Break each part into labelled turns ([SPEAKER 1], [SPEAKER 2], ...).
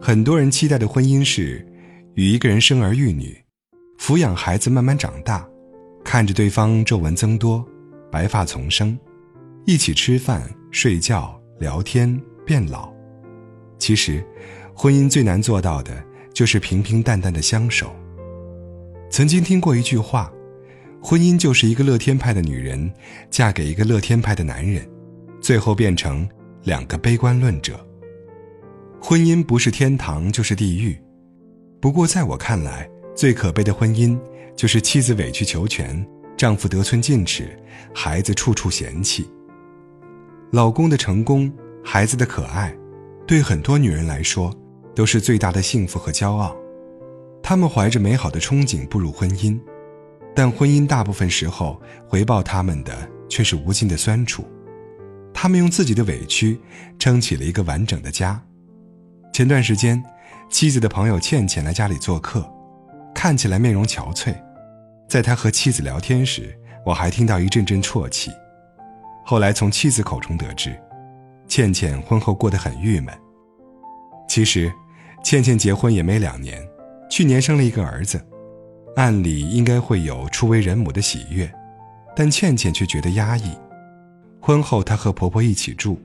[SPEAKER 1] 很多人期待的婚姻是，与一个人生儿育女，抚养孩子慢慢长大，看着对方皱纹增多，白发丛生，一起吃饭、睡觉、聊天、变老。其实，婚姻最难做到的就是平平淡淡的相守。曾经听过一句话，婚姻就是一个乐天派的女人嫁给一个乐天派的男人，最后变成两个悲观论者。婚姻不是天堂就是地狱，不过在我看来，最可悲的婚姻就是妻子委曲求全，丈夫得寸进尺，孩子处处嫌弃。老公的成功，孩子的可爱，对很多女人来说都是最大的幸福和骄傲。她们怀着美好的憧憬步入婚姻，但婚姻大部分时候回报他们的却是无尽的酸楚。他们用自己的委屈撑起了一个完整的家。前段时间，妻子的朋友倩倩来家里做客，看起来面容憔悴。在他和妻子聊天时，我还听到一阵阵啜泣。后来从妻子口中得知，倩倩婚后过得很郁闷。其实，倩倩结婚也没两年，去年生了一个儿子，按理应该会有初为人母的喜悦，但倩倩却觉得压抑。婚后，她和婆婆一起住。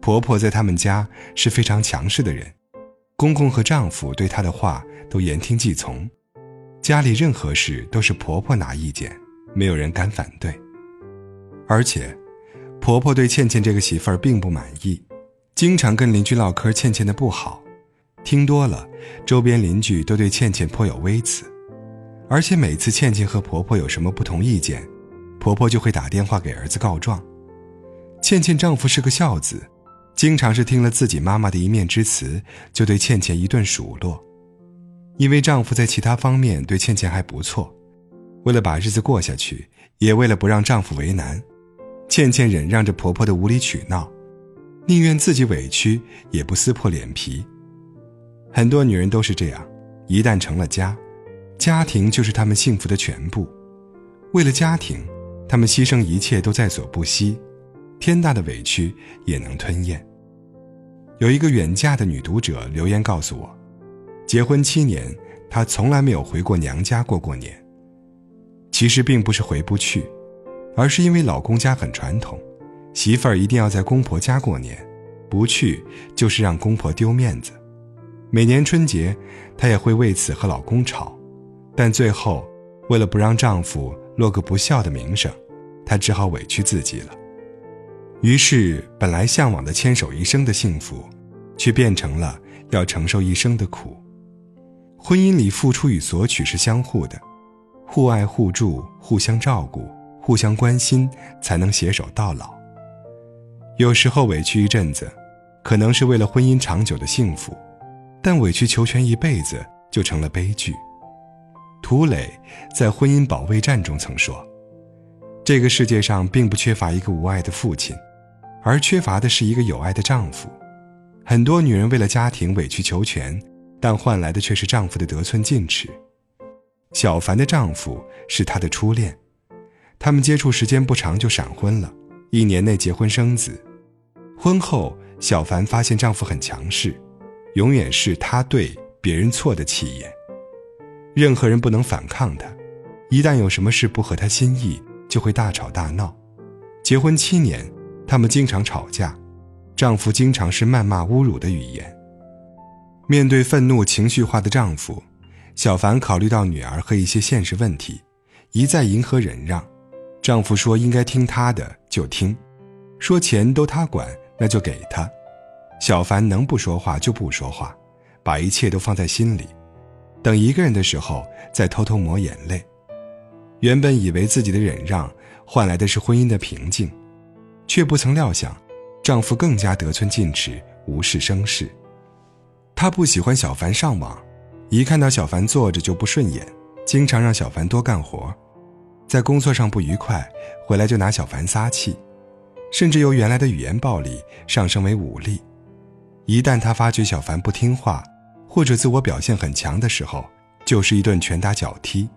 [SPEAKER 1] 婆婆在他们家是非常强势的人，公公和丈夫对她的话都言听计从，家里任何事都是婆婆拿意见，没有人敢反对。而且，婆婆对倩倩这个媳妇儿并不满意，经常跟邻居唠嗑倩倩的不好，听多了，周边邻居都对倩倩颇有微词，而且每次倩倩和婆婆有什么不同意见，婆婆就会打电话给儿子告状。倩倩丈夫是个孝子。经常是听了自己妈妈的一面之词，就对倩倩一顿数落。因为丈夫在其他方面对倩倩还不错，为了把日子过下去，也为了不让丈夫为难，倩倩忍让着婆婆的无理取闹，宁愿自己委屈也不撕破脸皮。很多女人都是这样，一旦成了家，家庭就是她们幸福的全部。为了家庭，她们牺牲一切都在所不惜，天大的委屈也能吞咽。有一个远嫁的女读者留言告诉我，结婚七年，她从来没有回过娘家过过年。其实并不是回不去，而是因为老公家很传统，媳妇儿一定要在公婆家过年，不去就是让公婆丢面子。每年春节，她也会为此和老公吵，但最后，为了不让丈夫落个不孝的名声，她只好委屈自己了。于是，本来向往的牵手一生的幸福，却变成了要承受一生的苦。婚姻里，付出与索取是相互的，互爱互助、互相照顾、互相关心，才能携手到老。有时候委屈一阵子，可能是为了婚姻长久的幸福，但委曲求全一辈子就成了悲剧。涂磊在《婚姻保卫战》中曾说：“这个世界上并不缺乏一个无爱的父亲。”而缺乏的是一个有爱的丈夫。很多女人为了家庭委曲求全，但换来的却是丈夫的得寸进尺。小凡的丈夫是她的初恋，他们接触时间不长就闪婚了，一年内结婚生子。婚后，小凡发现丈夫很强势，永远是他对别人错的气焰，任何人不能反抗他，一旦有什么事不合他心意，就会大吵大闹。结婚七年。他们经常吵架，丈夫经常是谩骂、侮辱的语言。面对愤怒、情绪化的丈夫，小凡考虑到女儿和一些现实问题，一再迎合忍让。丈夫说应该听他的就听，说钱都他管那就给他。小凡能不说话就不说话，把一切都放在心里，等一个人的时候再偷偷抹眼泪。原本以为自己的忍让换来的是婚姻的平静。却不曾料想，丈夫更加得寸进尺，无事生事。她不喜欢小凡上网，一看到小凡坐着就不顺眼，经常让小凡多干活。在工作上不愉快，回来就拿小凡撒气，甚至由原来的语言暴力上升为武力。一旦她发觉小凡不听话，或者自我表现很强的时候，就是一顿拳打脚踢。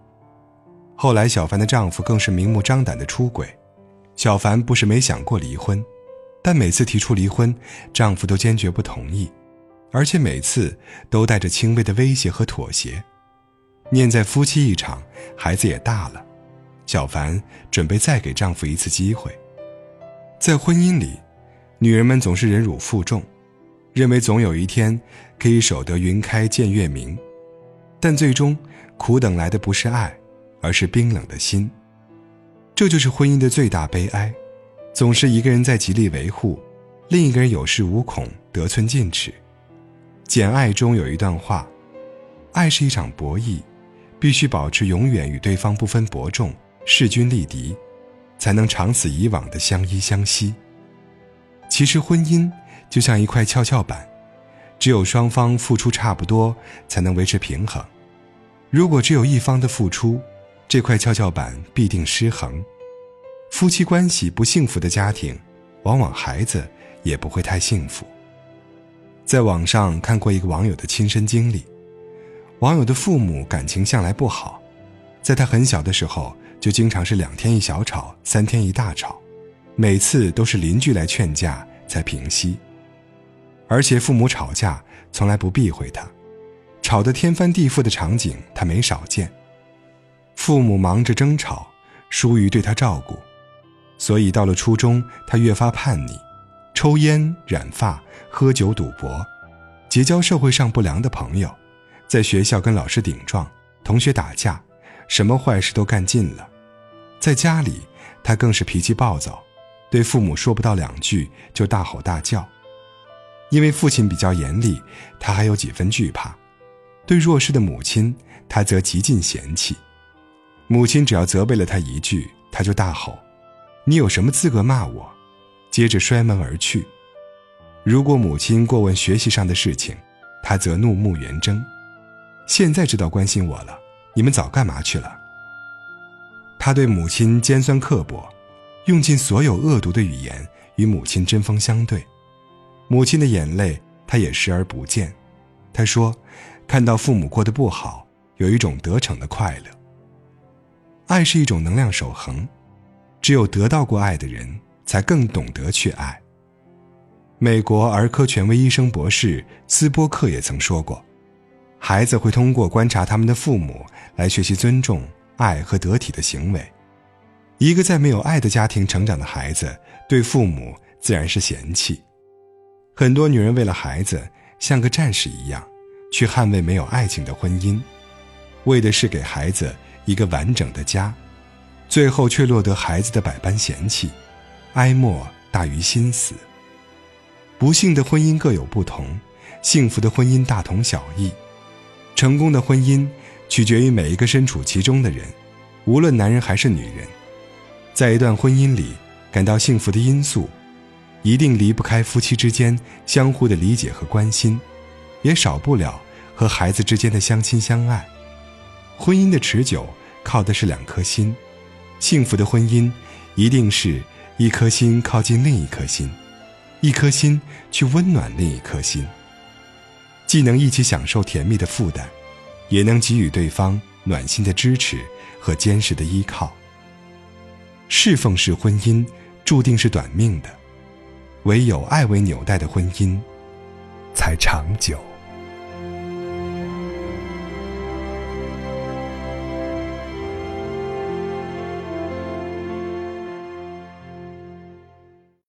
[SPEAKER 1] 后来，小凡的丈夫更是明目张胆的出轨。小凡不是没想过离婚，但每次提出离婚，丈夫都坚决不同意，而且每次都带着轻微的威胁和妥协。念在夫妻一场，孩子也大了，小凡准备再给丈夫一次机会。在婚姻里，女人们总是忍辱负重，认为总有一天可以守得云开见月明，但最终苦等来的不是爱，而是冰冷的心。这就是婚姻的最大悲哀，总是一个人在极力维护，另一个人有恃无恐、得寸进尺。《简爱》中有一段话：“爱是一场博弈。”必须保持永远与对方不分伯仲、势均力敌，才能长此以往的相依相惜。其实婚姻就像一块跷跷板，只有双方付出差不多，才能维持平衡。如果只有一方的付出，这块跷跷板必定失衡。夫妻关系不幸福的家庭，往往孩子也不会太幸福。在网上看过一个网友的亲身经历。网友的父母感情向来不好，在他很小的时候就经常是两天一小吵，三天一大吵，每次都是邻居来劝架才平息。而且父母吵架从来不避讳他，吵得天翻地覆的场景他没少见。父母忙着争吵，疏于对他照顾，所以到了初中他越发叛逆，抽烟、染发、喝酒、赌博，结交社会上不良的朋友。在学校跟老师顶撞，同学打架，什么坏事都干尽了。在家里，他更是脾气暴躁，对父母说不到两句就大吼大叫。因为父亲比较严厉，他还有几分惧怕。对弱势的母亲，他则极尽嫌弃。母亲只要责备了他一句，他就大吼：“你有什么资格骂我？”接着摔门而去。如果母亲过问学习上的事情，他则怒目圆睁。现在知道关心我了，你们早干嘛去了？他对母亲尖酸刻薄，用尽所有恶毒的语言与母亲针锋相对。母亲的眼泪他也视而不见。他说：“看到父母过得不好，有一种得逞的快乐。爱是一种能量守恒，只有得到过爱的人，才更懂得去爱。”美国儿科权威医生博士斯波克也曾说过。孩子会通过观察他们的父母来学习尊重、爱和得体的行为。一个在没有爱的家庭成长的孩子，对父母自然是嫌弃。很多女人为了孩子，像个战士一样，去捍卫没有爱情的婚姻，为的是给孩子一个完整的家，最后却落得孩子的百般嫌弃，哀莫大于心死。不幸的婚姻各有不同，幸福的婚姻大同小异。成功的婚姻取决于每一个身处其中的人，无论男人还是女人，在一段婚姻里感到幸福的因素，一定离不开夫妻之间相互的理解和关心，也少不了和孩子之间的相亲相爱。婚姻的持久靠的是两颗心，幸福的婚姻一定是一颗心靠近另一颗心，一颗心去温暖另一颗心。既能一起享受甜蜜的负担，也能给予对方暖心的支持和坚实的依靠。侍奉式婚姻注定是短命的，唯有爱为纽带的婚姻才长久。